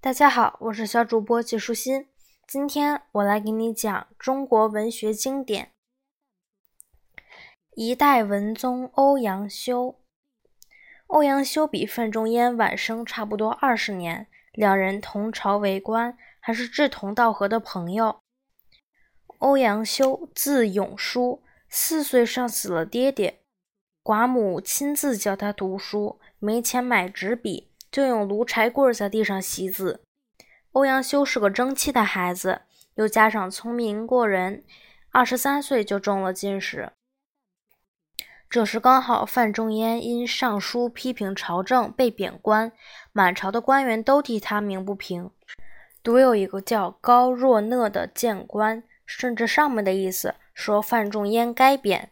大家好，我是小主播季舒心。今天我来给你讲中国文学经典《一代文宗欧阳修》。欧阳修比范仲淹晚生差不多二十年，两人同朝为官，还是志同道合的朋友。欧阳修字永叔，四岁上死了爹爹，寡母亲自教他读书，没钱买纸笔。就用炉柴棍在地上习字。欧阳修是个争气的孩子，又加上聪明过人，二十三岁就中了进士。这时刚好范仲淹因上书批评朝政被贬官，满朝的官员都替他鸣不平，独有一个叫高若讷的谏官，顺着上面的意思说范仲淹该贬。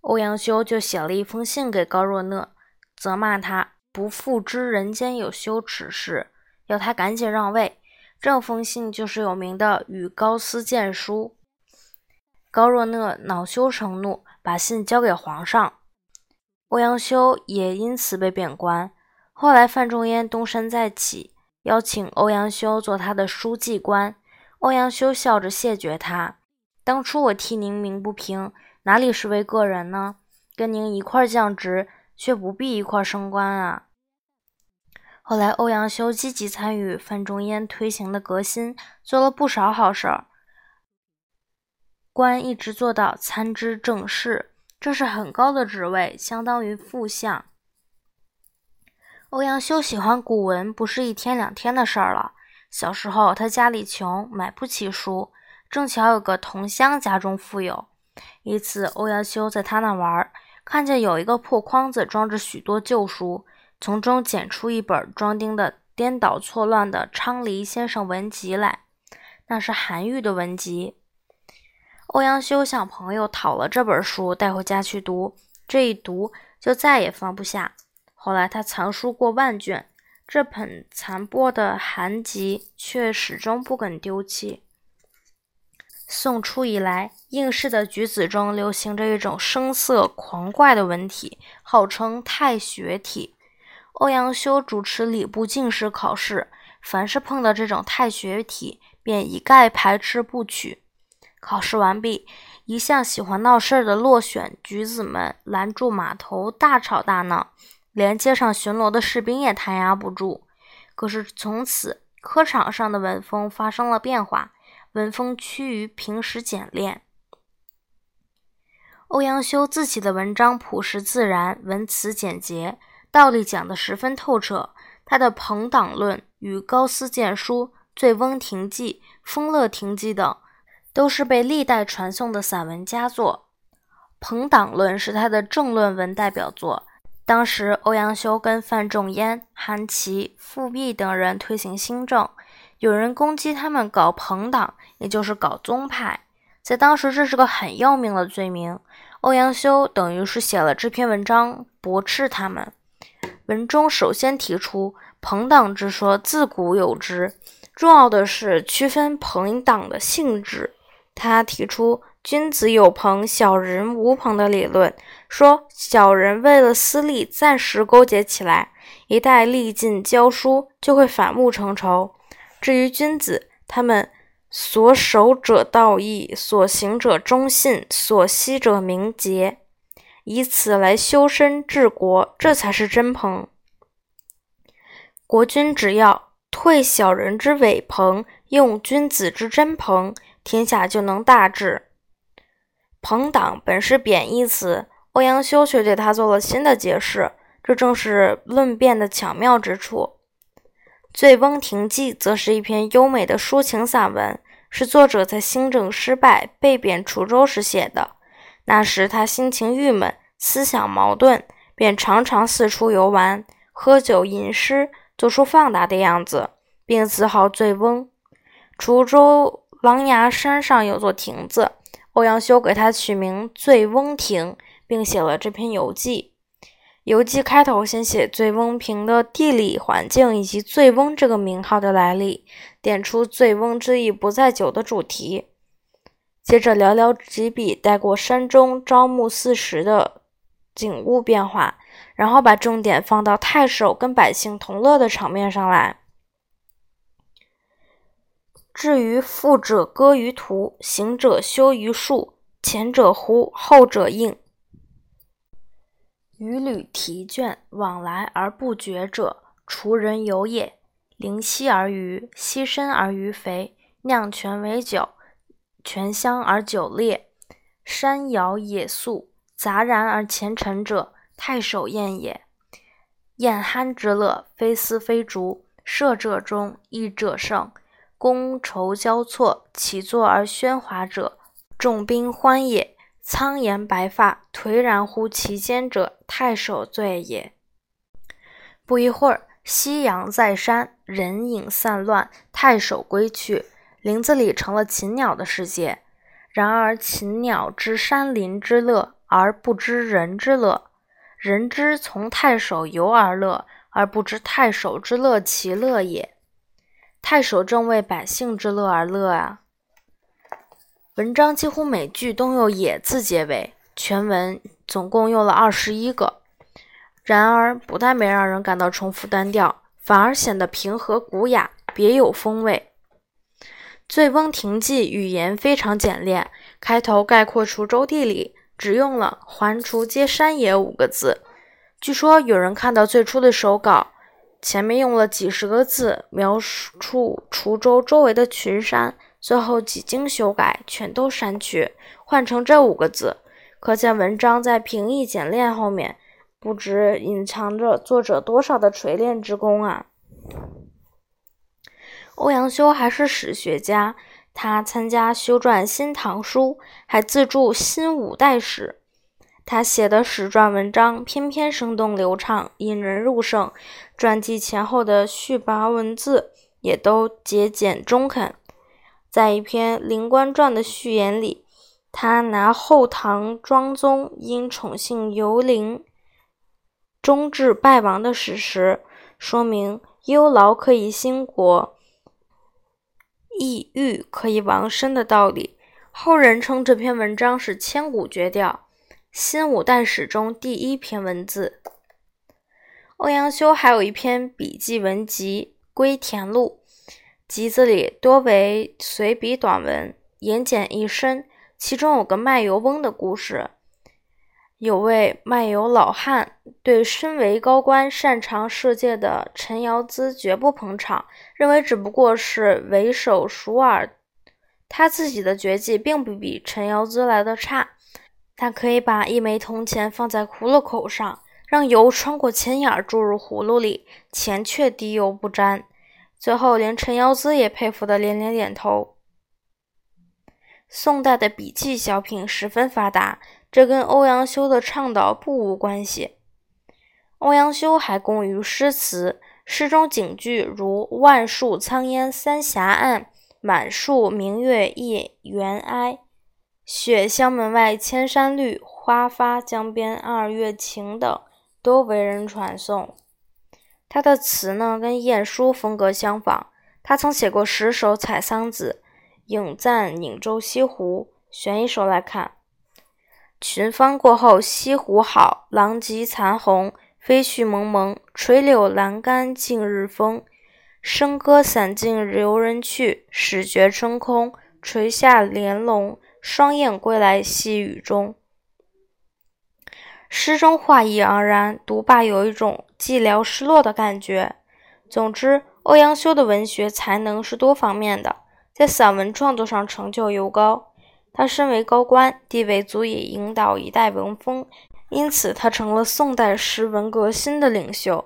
欧阳修就写了一封信给高若讷，责骂他。不复知人间有羞耻事，要他赶紧让位。这封信就是有名的《与高斯谏书》。高若讷恼羞成怒，把信交给皇上。欧阳修也因此被贬官。后来范仲淹东山再起，邀请欧阳修做他的书记官。欧阳修笑着谢绝他：“当初我替您鸣不平，哪里是为个人呢？跟您一块降职，却不必一块升官啊。”后来，欧阳修积极参与范仲淹推行的革新，做了不少好事儿，官一直做到参知政事，这是很高的职位，相当于副相。欧阳修喜欢古文，不是一天两天的事儿了。小时候，他家里穷，买不起书，正巧有个同乡家中富有。一次，欧阳修在他那玩儿，看见有一个破筐子，装着许多旧书。从中捡出一本装订的颠倒错乱的《昌黎先生文集》来，那是韩愈的文集。欧阳修向朋友讨了这本书，带回家去读。这一读就再也放不下。后来他藏书过万卷，这本残破的韩集却始终不肯丢弃。宋初以来，应试的举子中流行着一种声色狂怪的文体，号称太学体。欧阳修主持礼部进士考试，凡是碰到这种太学体，便一概排斥不取。考试完毕，一向喜欢闹事的落选举子们拦住码头，大吵大闹，连街上巡逻的士兵也弹压不住。可是从此，科场上的文风发生了变化，文风趋于平实简练。欧阳修自己的文章朴实自然，文辞简洁。道理讲得十分透彻，他的《朋党论》与《高斯谏书》《醉翁亭记》《丰乐亭记》等，都是被历代传颂的散文佳作。《朋党论》是他的政论文代表作。当时欧阳修跟范仲淹、韩琦、富弼等人推行新政，有人攻击他们搞朋党，也就是搞宗派，在当时这是个很要命的罪名。欧阳修等于是写了这篇文章驳斥他们。文中首先提出朋党之说，自古有之，重要的是区分朋党的性质。他提出君子有朋，小人无朋的理论，说小人为了私利暂时勾结起来，一旦利尽教书，就会反目成仇。至于君子，他们所守者道义，所行者忠信，所惜者名节。以此来修身治国，这才是真朋。国君只要退小人之伪朋，用君子之真朋，天下就能大治。朋党本是贬义词，欧阳修却对他做了新的解释，这正是论辩的巧妙之处。《醉翁亭记》则是一篇优美的抒情散文，是作者在新政失败、被贬滁州时写的。那时他心情郁闷，思想矛盾，便常常四处游玩，喝酒吟诗，做出放达的样子，并自号醉翁。滁州琅琊山上有座亭子，欧阳修给他取名醉翁亭，并写了这篇游记。游记开头先写醉翁亭的地理环境以及醉翁这个名号的来历，点出醉翁之意不在酒的主题。接着寥寥几笔带过山中朝暮四时的景物变化，然后把重点放到太守跟百姓同乐的场面上来。至于富者歌于途，行者修于树，前者呼，后者应。渔旅题倦，往来而不绝者，滁人游也。临溪而渔，溪深而鱼肥，酿泉为酒，泉香而酒冽。山肴野蔌，杂然而前陈者，太守宴也。宴酣之乐，非丝非竹，射者中，弈者胜。觥筹交错，起坐而喧哗者，众宾欢也；苍颜白发，颓然乎其间者，太守醉也。不一会儿，夕阳在山，人影散乱，太守归去，林子里成了禽鸟的世界。然而禽鸟知山林之乐，而不知人之乐；人之从太守游而乐，而不知太守之乐其乐也。太守正为百姓之乐而乐啊！文章几乎每句都用“也”字结尾，全文总共用了二十一个。然而，不但没让人感到重复单调，反而显得平和古雅，别有风味。《醉翁亭记》语言非常简练，开头概括滁州地理，只用了“环滁皆山也”五个字。据说有人看到最初的手稿。前面用了几十个字描述滁州周围的群山，最后几经修改，全都删去，换成这五个字。可见文章在平易简练后面，不知隐藏着作者多少的锤炼之功啊！欧阳修还是史学家，他参加修撰《新唐书》，还自著《新五代史》。他写的史传文章偏偏生动流畅，引人入胜。传记前后的序跋文字也都节俭中肯。在一篇《灵官传》的序言里，他拿后唐庄宗因宠幸尤陵，终至败亡的史实，说明忧劳可以兴国，抑郁可以亡身的道理。后人称这篇文章是千古绝调。新五代史中第一篇文字。欧阳修还有一篇笔记文集《归田录》，集子里多为随笔短文，言简意深。其中有个卖油翁的故事。有位卖油老汉对身为高官、擅长射箭的陈尧咨绝不捧场，认为只不过是为首熟耳。他自己的绝技并不比陈尧咨来的差。他可以把一枚铜钱放在葫芦口上，让油穿过钱眼注入葫芦里，钱却滴油不沾。最后，连陈尧咨也佩服得连连点头。宋代的笔记小品十分发达，这跟欧阳修的倡导不无关系。欧阳修还工于诗词，诗中警句如“万树苍烟三峡岸，满树明月夜猿哀”。雪乡门外千山绿，花发江边二月晴等都为人传颂。他的词呢，跟晏殊风格相仿。他曾写过十首《采桑子》，咏赞颍州西湖。选一首来看：群芳过后西湖好，狼藉残红，飞絮蒙蒙，垂柳阑干尽日风。笙歌散尽留人去，始觉春空垂下帘笼。双燕归来细雨中，诗中画意盎然，读罢有一种寂寥失落的感觉。总之，欧阳修的文学才能是多方面的，在散文创作上成就尤高。他身为高官，地位足以引导一代文风，因此他成了宋代诗文革新的领袖。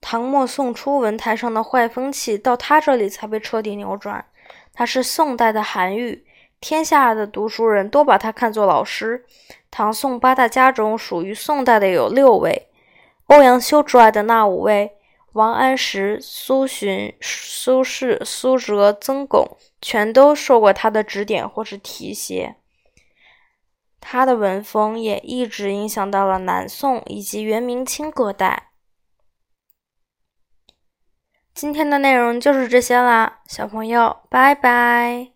唐末宋初文坛上的坏风气，到他这里才被彻底扭转。他是宋代的韩愈。天下的读书人都把他看作老师。唐宋八大家中，属于宋代的有六位。欧阳修之外的那五位，王安石、苏洵、苏轼、苏辙、曾巩，全都受过他的指点或是提携。他的文风也一直影响到了南宋以及元明清各代。今天的内容就是这些啦，小朋友，拜拜。